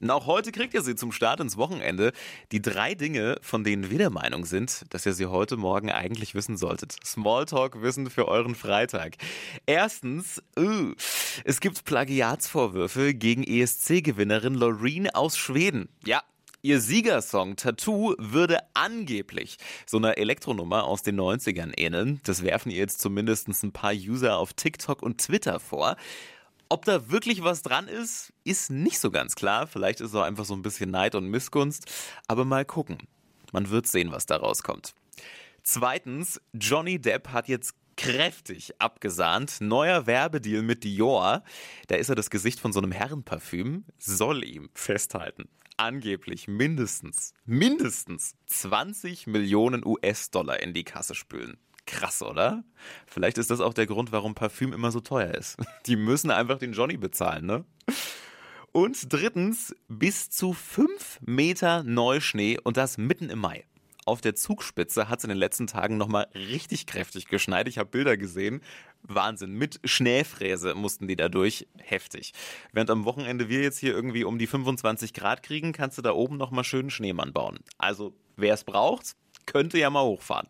Und auch heute kriegt ihr sie zum Start ins Wochenende. Die drei Dinge, von denen wir der Meinung sind, dass ihr sie heute Morgen eigentlich wissen solltet. Smalltalk-Wissen für euren Freitag. Erstens, uh, es gibt Plagiatsvorwürfe gegen ESC-Gewinnerin Loreen aus Schweden. Ja, Ihr Siegersong Tattoo würde angeblich so einer Elektronummer aus den 90ern ähneln. Das werfen ihr jetzt zumindest ein paar User auf TikTok und Twitter vor. Ob da wirklich was dran ist, ist nicht so ganz klar. Vielleicht ist es auch einfach so ein bisschen Neid und Missgunst. Aber mal gucken. Man wird sehen, was da rauskommt. Zweitens, Johnny Depp hat jetzt kräftig abgesahnt. Neuer Werbedeal mit Dior. Da ist er das Gesicht von so einem Herrenparfüm. Soll ihm festhalten. Angeblich mindestens, mindestens 20 Millionen US-Dollar in die Kasse spülen. Krass, oder? Vielleicht ist das auch der Grund, warum Parfüm immer so teuer ist. Die müssen einfach den Johnny bezahlen, ne? Und drittens, bis zu 5 Meter Neuschnee und das mitten im Mai auf der Zugspitze hat es in den letzten Tagen nochmal richtig kräftig geschneit. Ich habe Bilder gesehen. Wahnsinn. Mit Schneefräse mussten die da durch. Heftig. Während am Wochenende wir jetzt hier irgendwie um die 25 Grad kriegen, kannst du da oben nochmal schönen Schneemann bauen. Also, wer es braucht, könnte ja mal hochfahren.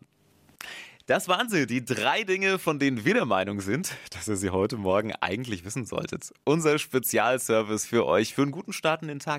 Das waren sie, die drei Dinge, von denen wir der Meinung sind, dass ihr sie heute Morgen eigentlich wissen solltet. Unser Spezialservice für euch für einen guten Start in den Tag.